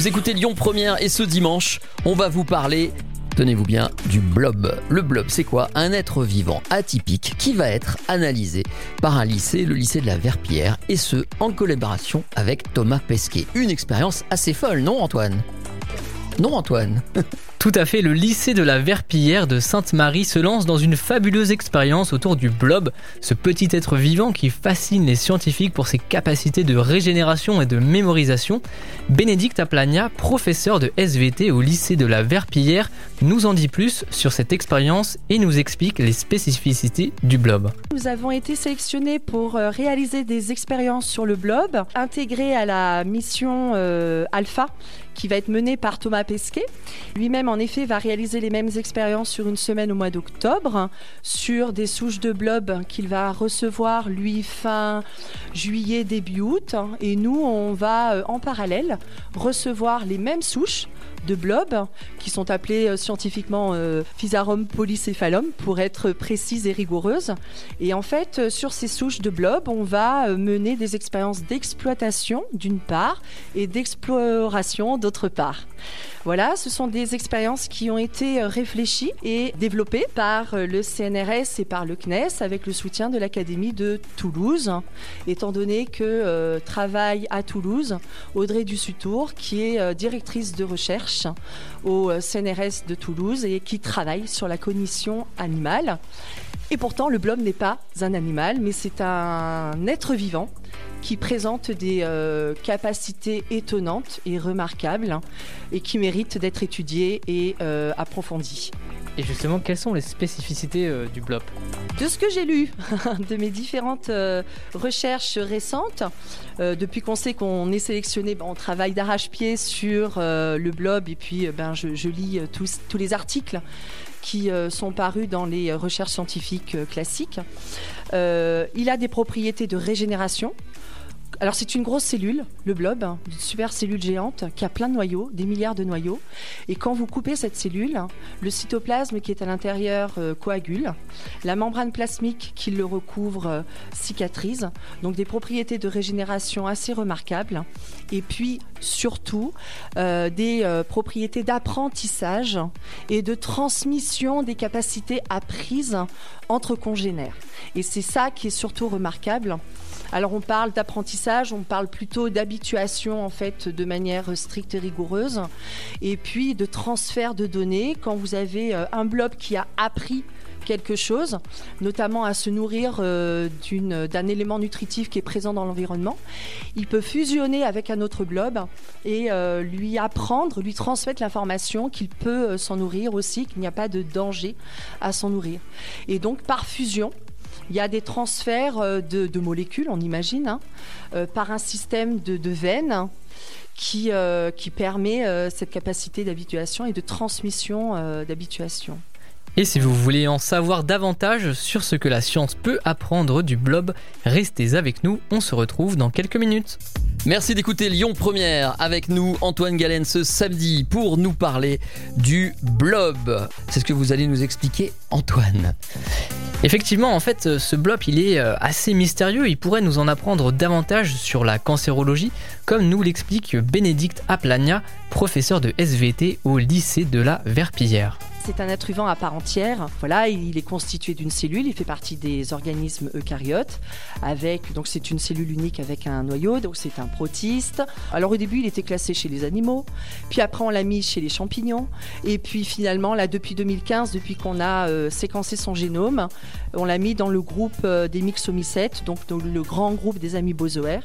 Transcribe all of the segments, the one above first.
Vous écoutez Lyon Première et ce dimanche, on va vous parler tenez-vous bien, du blob. Le blob, c'est quoi? Un être vivant atypique qui va être analysé par un lycée, le lycée de la Verpillière, et ce, en collaboration avec Thomas Pesquet. Une expérience assez folle, non Antoine? Non Antoine? Tout à fait, le lycée de la Verpillière de Sainte-Marie se lance dans une fabuleuse expérience autour du blob, ce petit être vivant qui fascine les scientifiques pour ses capacités de régénération et de mémorisation. Bénédicte Aplania, professeur de SVT au lycée de la Verpillière, nous en dit plus sur cette expérience et nous explique les spécificités du blob. Nous avons été sélectionnés pour euh, réaliser des expériences sur le blob, intégrées à la mission euh, Alpha qui va être menée par Thomas Pesquet. Lui-même en effet, va réaliser les mêmes expériences sur une semaine au mois d'octobre, sur des souches de blob qu'il va recevoir, lui, fin juillet, début août. Et nous, on va euh, en parallèle recevoir les mêmes souches de blob qui sont appelées euh, scientifiquement euh, Physarum polycéphalum pour être précise et rigoureuse. Et en fait, sur ces souches de blob, on va mener des expériences d'exploitation d'une part et d'exploration d'autre part. Voilà, ce sont des expériences qui ont été euh, réfléchies et développées par euh, le CNRS et par le CNES avec le soutien de l'Académie de Toulouse, étant donné que euh, travaille à Toulouse Audrey Dussutour, qui est directrice de recherche au CNRS de Toulouse et qui travaille sur la cognition animale. Et pourtant, le blob n'est pas un animal, mais c'est un être vivant qui présente des euh, capacités étonnantes et remarquables et qui mérite d'être étudié et euh, approfondi. Et justement, quelles sont les spécificités euh, du blob? De ce que j'ai lu, de mes différentes recherches récentes, depuis qu'on sait qu'on est sélectionné, on travaille d'arrache-pied sur le blob et puis ben, je, lis tous les articles qui sont parus dans les recherches scientifiques classiques. il a des propriétés de régénération, alors c'est une grosse cellule, le blob, une super cellule géante qui a plein de noyaux, des milliards de noyaux. Et quand vous coupez cette cellule, le cytoplasme qui est à l'intérieur euh, coagule, la membrane plasmique qui le recouvre euh, cicatrise, donc des propriétés de régénération assez remarquables. Et puis surtout euh, des propriétés d'apprentissage et de transmission des capacités apprises entre congénères. Et c'est ça qui est surtout remarquable alors on parle d'apprentissage, on parle plutôt d'habituation en fait de manière stricte et rigoureuse, et puis de transfert de données. Quand vous avez euh, un blob qui a appris quelque chose, notamment à se nourrir euh, d'un élément nutritif qui est présent dans l'environnement. Il peut fusionner avec un autre blob et euh, lui apprendre, lui transmettre l'information qu'il peut s'en nourrir aussi, qu'il n'y a pas de danger à s'en nourrir. Et donc par fusion, il y a des transferts euh, de, molécules, on imagine, hein, euh, par un système de, veines qui, euh, qui permet cette capacité d'habituation et de transmission d'habituation. Et si vous voulez en savoir davantage sur ce que la science peut apprendre du blob, restez avec nous, on se retrouve dans quelques minutes. Merci d'écouter Lyon Première avec nous, Antoine Galen, ce samedi pour nous parler du blob. C'est ce que vous allez nous expliquer, Antoine. Effectivement, en fait, ce blob, il est euh, assez mystérieux. Il pourrait nous en apprendre davantage sur la cancérologie, comme nous l'explique Bénédicte Aplania, professeur de SVT au lycée de la Verpillière. C'est un être vivant à part entière. Voilà, il est constitué d'une cellule. Il fait partie des organismes eucaryotes. Donc c'est une cellule unique avec un noyau. Donc c'est un protiste. Alors au début, il était classé chez les animaux. Puis après, on l'a mis chez les champignons. Et puis finalement, là, depuis 2015, depuis qu'on a euh, séquencé son génome, on l'a mis dans le groupe euh, des myxomycètes, donc le grand groupe des amibozoaires.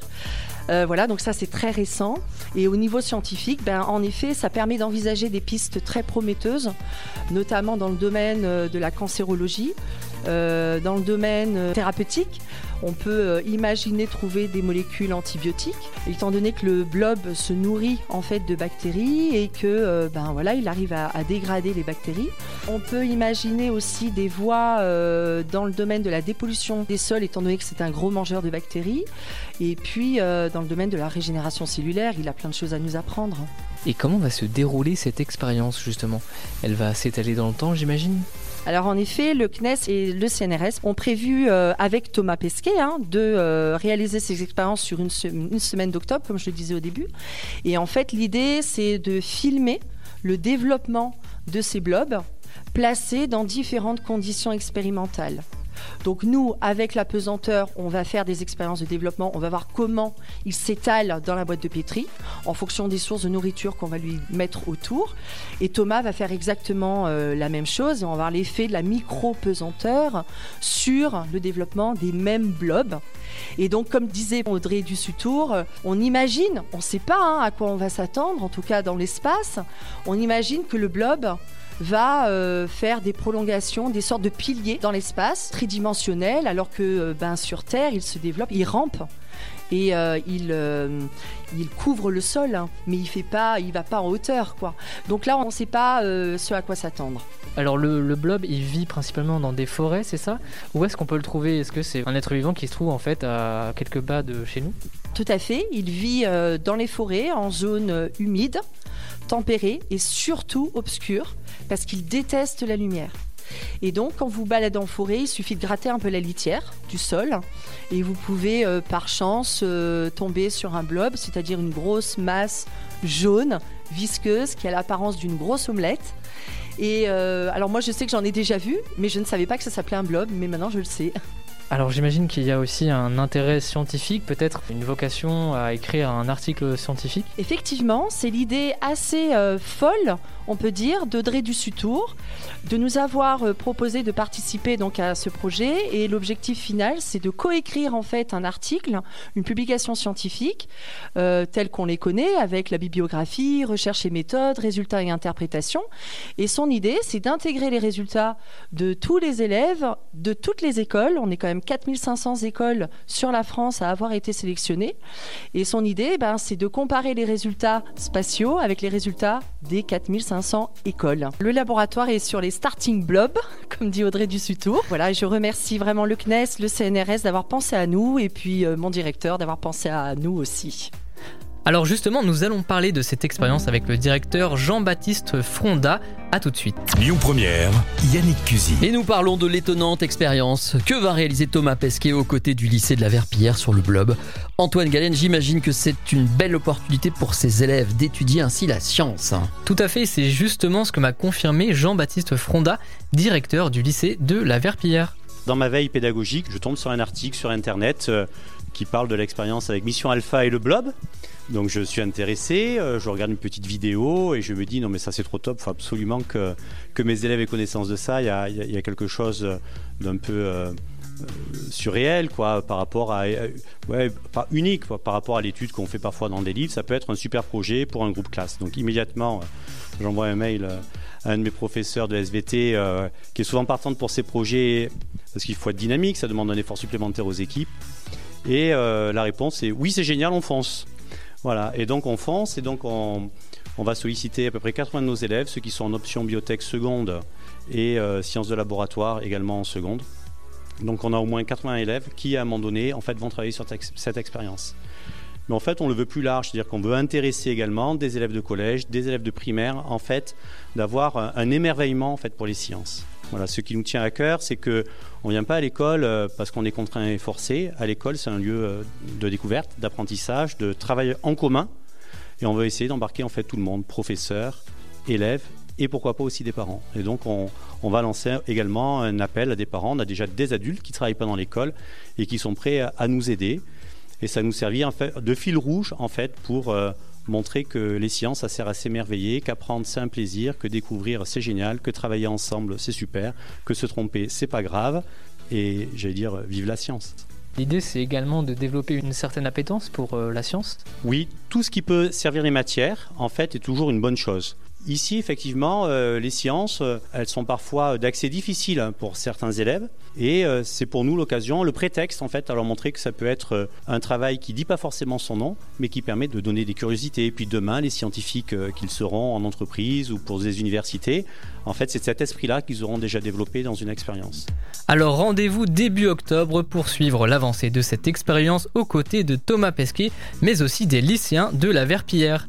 Euh, voilà, donc ça c'est très récent. Et au niveau scientifique, ben, en effet, ça permet d'envisager des pistes très prometteuses, notamment dans le domaine euh, de la cancérologie, euh, dans le domaine thérapeutique. On peut imaginer trouver des molécules antibiotiques, étant donné que le blob se nourrit en fait de bactéries et que ben voilà, il arrive à, dégrader les bactéries. On peut imaginer aussi des voies dans le domaine de la dépollution des sols, étant donné que c'est un gros mangeur de bactéries. Et puis dans le domaine de la régénération cellulaire, il a plein de choses à nous apprendre. Et comment va se dérouler cette expérience justement? Elle va s'étaler dans le temps, j'imagine? Alors en effet, le CNES et le CNRS ont prévu, euh, avec Thomas Pesquet, hein, de euh, réaliser ces expériences sur une, se- une semaine d'octobre, comme je le disais au début. Et en fait, l'idée, c'est de filmer le développement de ces blobs placés dans différentes conditions expérimentales. Donc nous, avec la pesanteur, on va faire des expériences de développement, on va voir comment il s'étale dans la boîte de pétri en fonction des sources de nourriture qu'on va lui mettre autour. Et Thomas va faire exactement euh, la même chose on va voir l'effet de la micro-pesanteur sur le développement des mêmes blobs. Et donc, comme disait Audrey Dussutour, euh, on imagine, on ne sait pas hein, à quoi on va s'attendre, en tout cas dans l'espace, on imagine que le blob va euh, faire des prolongations, des sortes de piliers dans l'espace, tridimensionnels, alors que euh, ben, sur Terre, il se développe, il rampe et euh, il, euh, il couvre le sol, hein, mais il fait pas, il va pas en hauteur, quoi. Donc là, on ne sait pas euh, ce à quoi s'attendre. Alors le, le blob, il vit principalement dans des forêts, c'est ça? Où est-ce qu'on peut le trouver? Est-ce que c'est un être vivant qui se trouve en fait à quelques pas de chez nous? Tout à fait. Il vit dans les forêts, en zone humide, tempérée et surtout obscure, parce qu'il déteste la lumière. Et donc, quand vous baladez en forêt, il suffit de gratter un peu la litière du sol, et vous pouvez, euh, par chance, euh, tomber sur un blob, c'est-à-dire une grosse masse jaune, visqueuse, qui a l'apparence d'une grosse omelette. Et euh, alors moi, je sais que j'en ai déjà vu, mais je ne savais pas que ça s'appelait un blob, mais maintenant je le sais. Alors j'imagine qu'il y a aussi un intérêt scientifique, peut-être une vocation à écrire un article scientifique. Effectivement, c'est l'idée assez euh, folle, on peut dire, d'Audrey Dussutour, de nous avoir euh, proposé de participer donc à ce projet. Et l'objectif final, c'est de coécrire en fait un article, une publication scientifique, euh, telle qu'on les connaît, avec la bibliographie, recherche et méthode, résultats et interprétations. Et son idée, c'est d'intégrer les résultats de tous les élèves, de toutes les écoles. On est quand même 4500 écoles sur la France à avoir été sélectionnées. Et son idée, ben, c'est de comparer les résultats spatiaux avec les résultats des 4500 écoles. Le laboratoire est sur les starting blobs, comme dit Audrey Dussutour. Voilà, je remercie vraiment le CNES, le CNRS d'avoir pensé à nous et puis euh, mon directeur d'avoir pensé à nous aussi. Alors justement, nous allons parler de cette expérience avec le directeur Jean-Baptiste Fronda. À tout de suite. Lyon Première, Yannick Cusy. Et nous parlons de l'étonnante expérience que va réaliser Thomas Pesquet aux côtés du lycée de la Verpillière sur le blob. Antoine Galen, j'imagine que c'est une belle opportunité pour ses élèves d'étudier ainsi la science. Tout à fait, c'est justement ce que m'a confirmé Jean-Baptiste Fronda, directeur du lycée de la Verpillière. Dans ma veille pédagogique, je tombe sur un article sur Internet euh, qui parle de l'expérience avec Mission Alpha et le Blob. Donc je suis intéressé, euh, je regarde une petite vidéo et je me dis non mais ça c'est trop top, il faut absolument que, que mes élèves aient connaissance de ça. Il y a, il y a- quelque chose d'un peu euh, euh, surréel quoi par rapport à ouais pas unique quoi, par rapport à l'étude qu'on fait parfois dans des livres. Ça peut être un super projet pour un groupe classe. Donc immédiatement j'envoie un mail à un de mes professeurs de SVT qui est souvent partante pour ces projets parce qu'il faut être dynamique, ça demande un effort supplémentaire aux équipes. Et euh, la réponse est oui, c'est génial, on fonce. Voilà, et donc on fonce, et donc on, va solliciter à peu près 80 de nos élèves, ceux qui sont en option biotech seconde et euh, sciences de laboratoire également en seconde. Donc on a au moins 80 élèves qui, à un moment donné, en fait, vont travailler sur cette expérience. Mais en fait, on le veut plus large, c'est-à-dire qu'on veut intéresser également des élèves de collège, des élèves de primaire, en fait, d'avoir un, un émerveillement en fait pour les sciences. Voilà, ce qui nous tient à cœur, c'est que on vient pas à l'école euh, parce qu'on est contraint et forcé. À l'école, c'est un lieu euh, de découverte, d'apprentissage, de travail en commun, et on veut essayer d'embarquer en fait tout le monde, professeurs, élèves et pourquoi pas aussi des parents. Et donc on, va lancer également un appel à des parents. On a déjà des adultes qui travaillent pas dans l'école et qui sont prêts à, nous aider. Et ça nous servir en fait de fil rouge en fait pour euh, montrer que les sciences ça sert à s'émerveiller, qu'apprendre c'est un plaisir, que découvrir c'est génial, que travailler ensemble c'est super, que se tromper c'est pas grave. Et j'allais dire vive la science. L'idée, c'est également de développer une certaine appétence pour euh, la science? Oui, tout ce qui peut servir les matières, en fait, est toujours une bonne chose. Ici, effectivement, euh, les sciences, euh, elles sont parfois d'accès difficile hein, pour certains élèves. Et euh, c'est pour nous l'occasion, le prétexte, en fait, à leur montrer que ça peut être un travail qui dit pas forcément son nom, mais qui permet de donner des curiosités. Et puis demain, les scientifiques qu'ils seront en entreprise ou pour des universités, en fait, c'est cet esprit-là qu'ils auront déjà développé dans une expérience. Alors rendez-vous début octobre pour suivre l'avancée de cette expérience aux côtés de Thomas Pesquet, mais aussi des lycéens de la Verpillière.